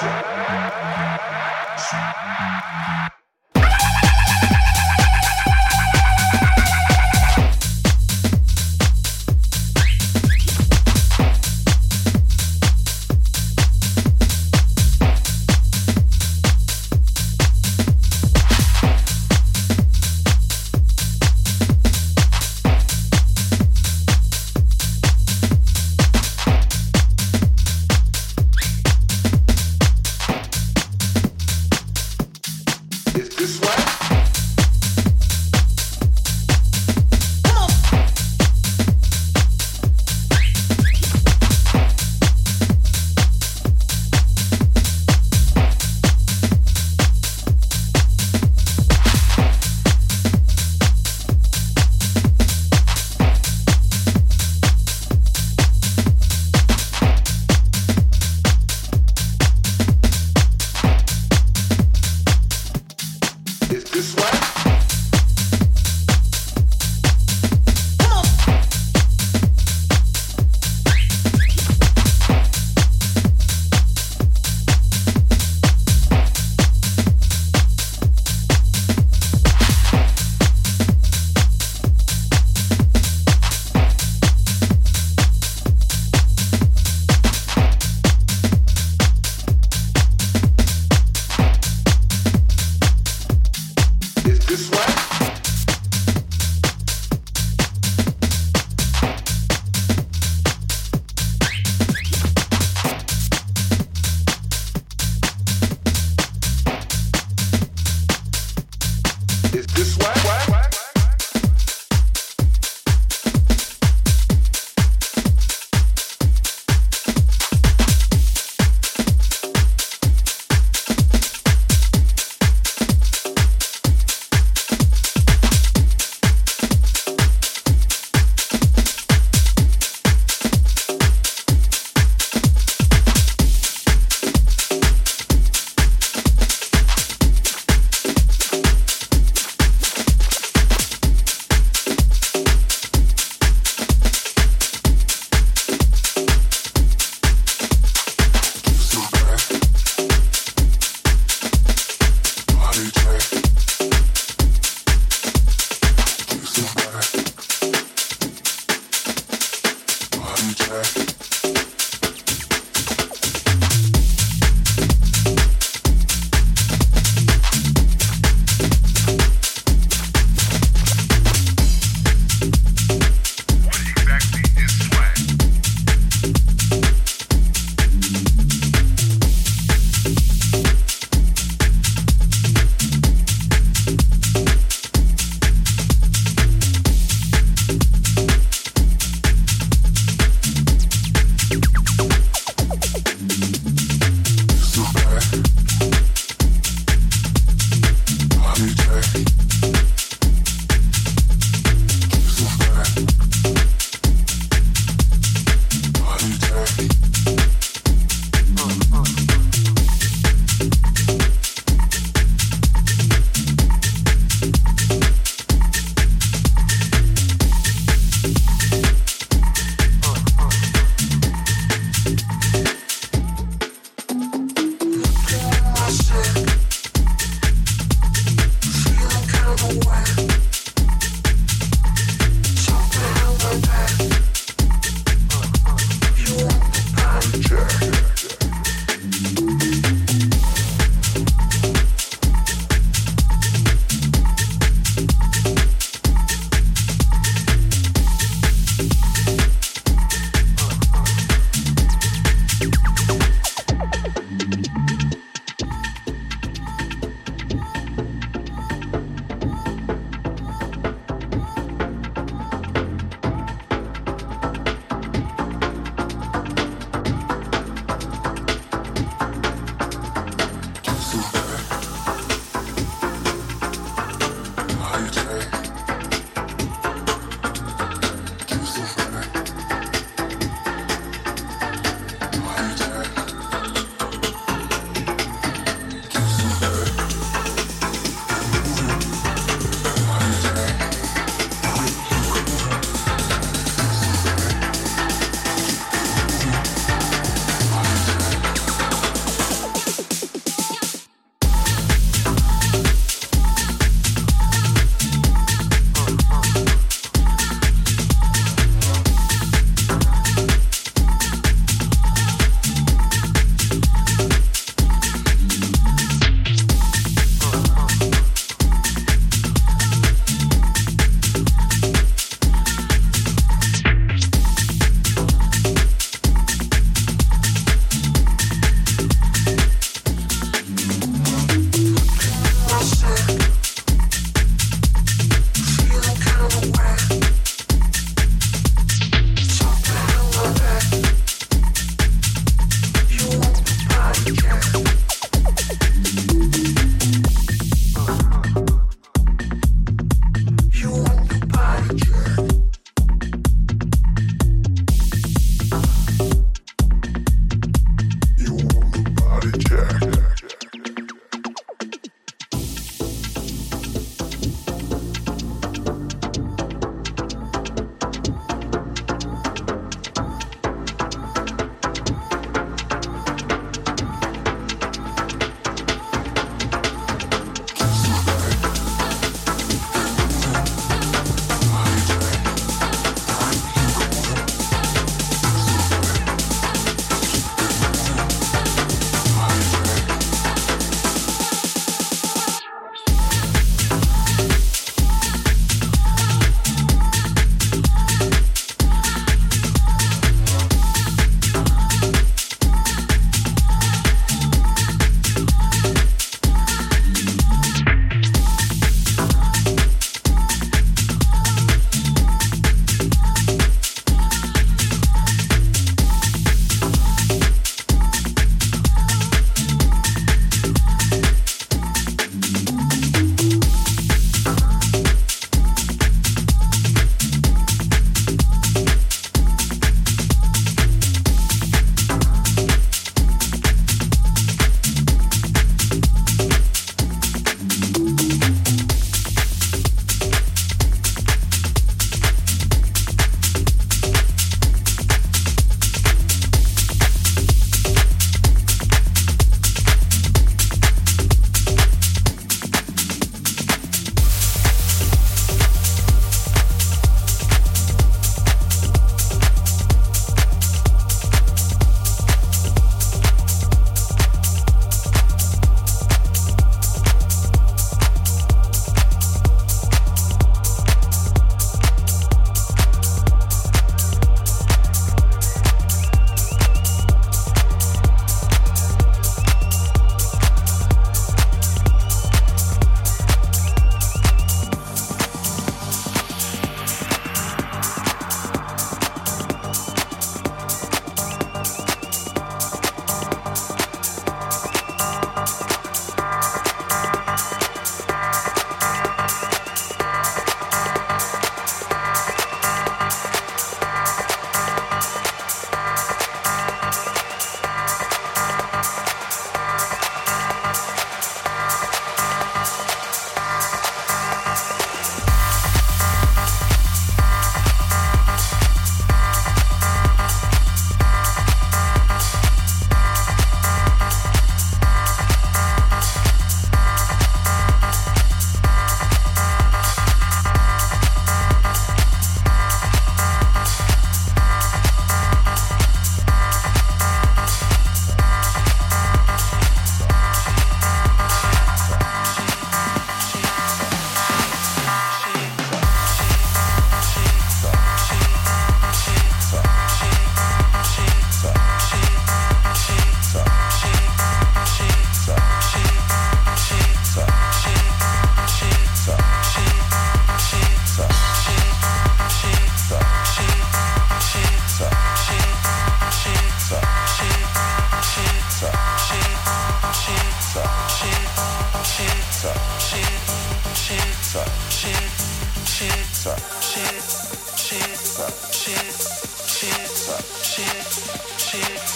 That's it.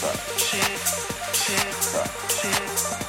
Chicks, chicks, chicks, chicks.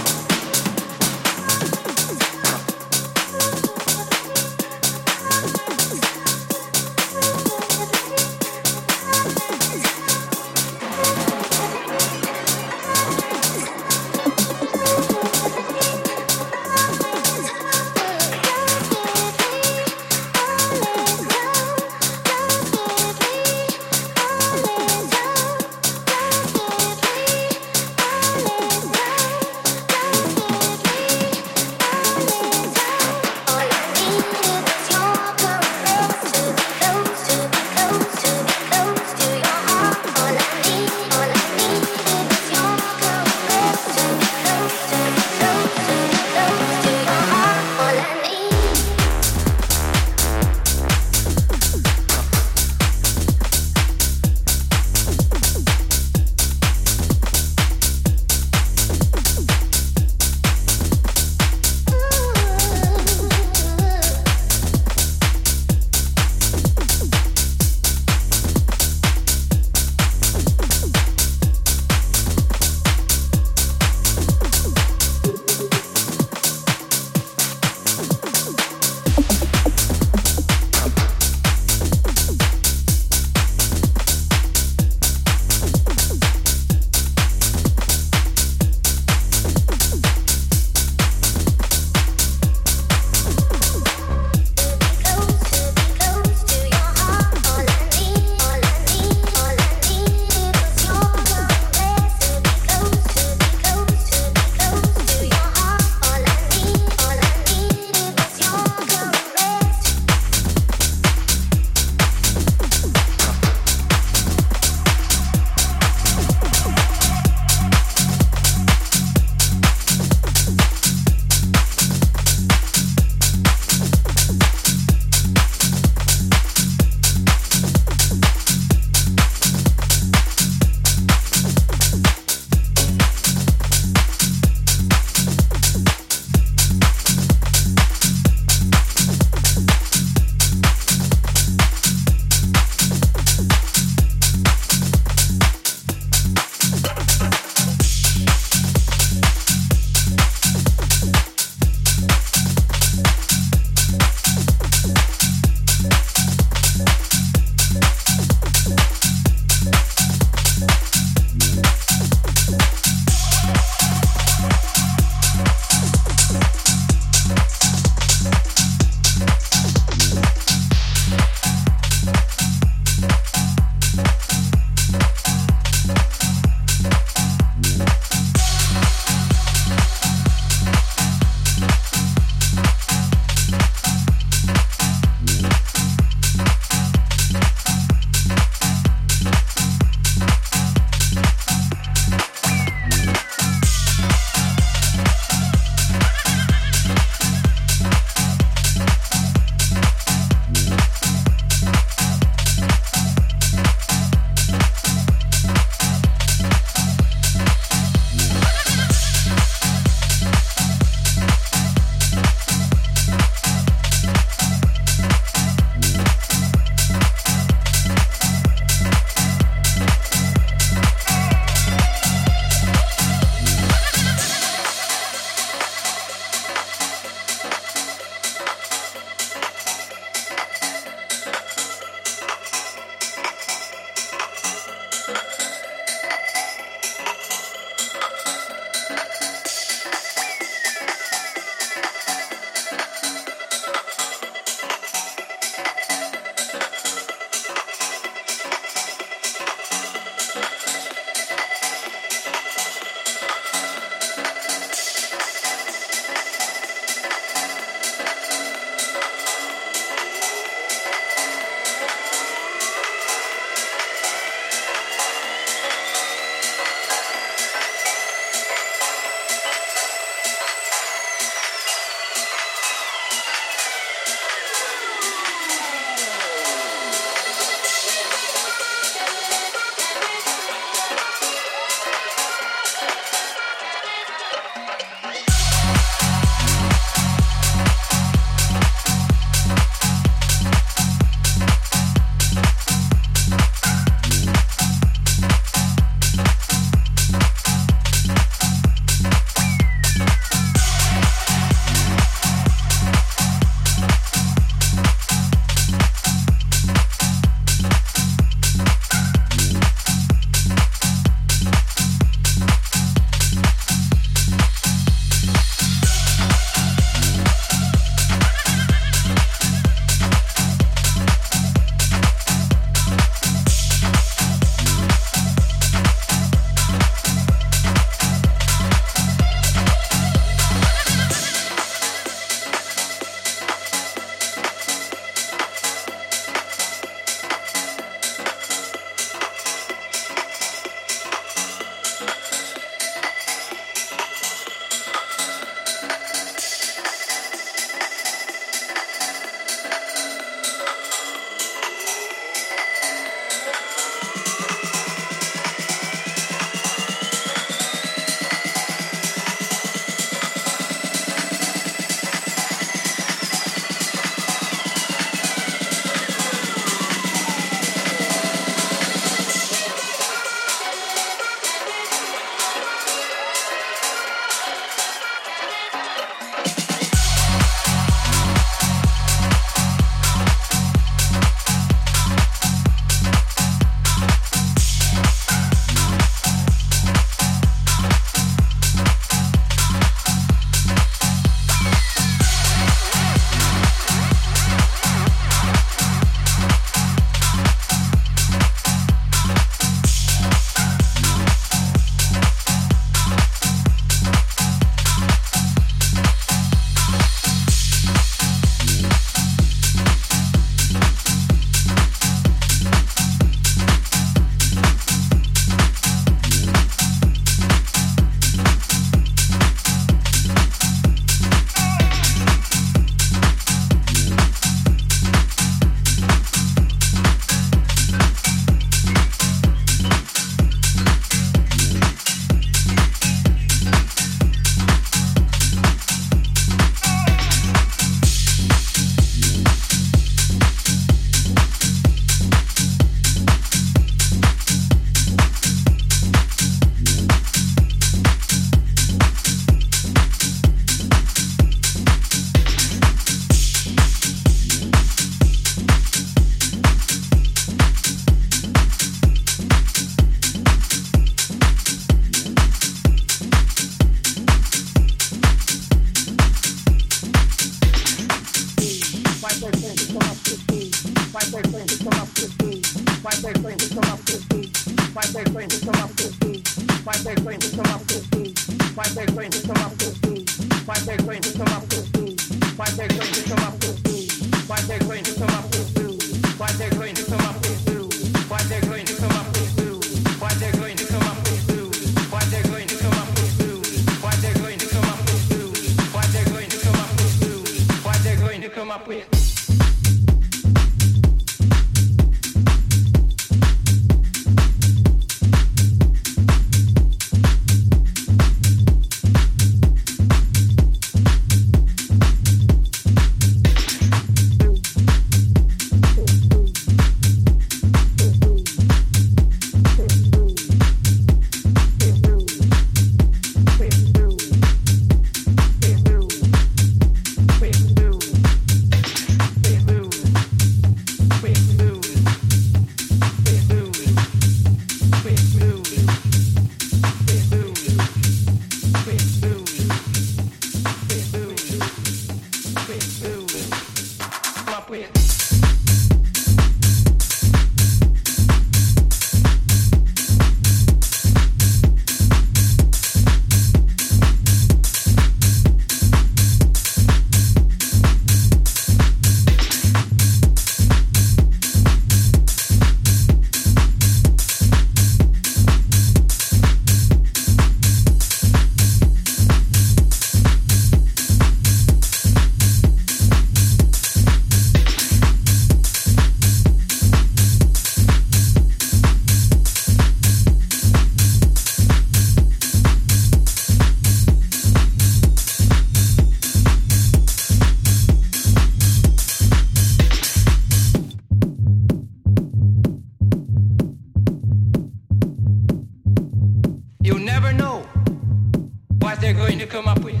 they're going to come up with.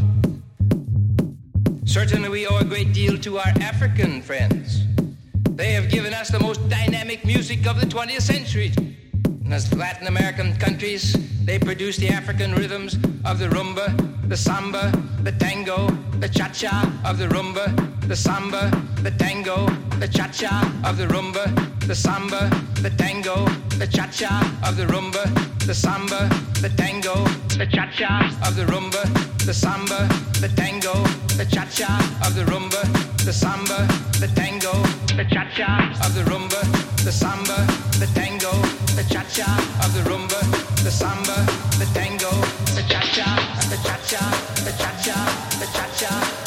Certainly, we owe a great deal to our African friends. They have given us the most dynamic music of the 20th century. And as Latin American countries, they produce the African rhythms of the rumba, the samba, the tango, the cha-cha of the rumba, the samba, the tango, the cha-cha of the rumba, the samba, the tango, the cha-cha of the rumba, the samba, the tango, the cha-cha of the rumba, the samba, the tango, the cha-cha of the rumba, the samba, the tango, the cha-cha of the rumba, the samba, the tango, the cha-cha of the rumba, the samba, the tango, the cha-cha, the cha-cha, the cha-cha, the cha-cha,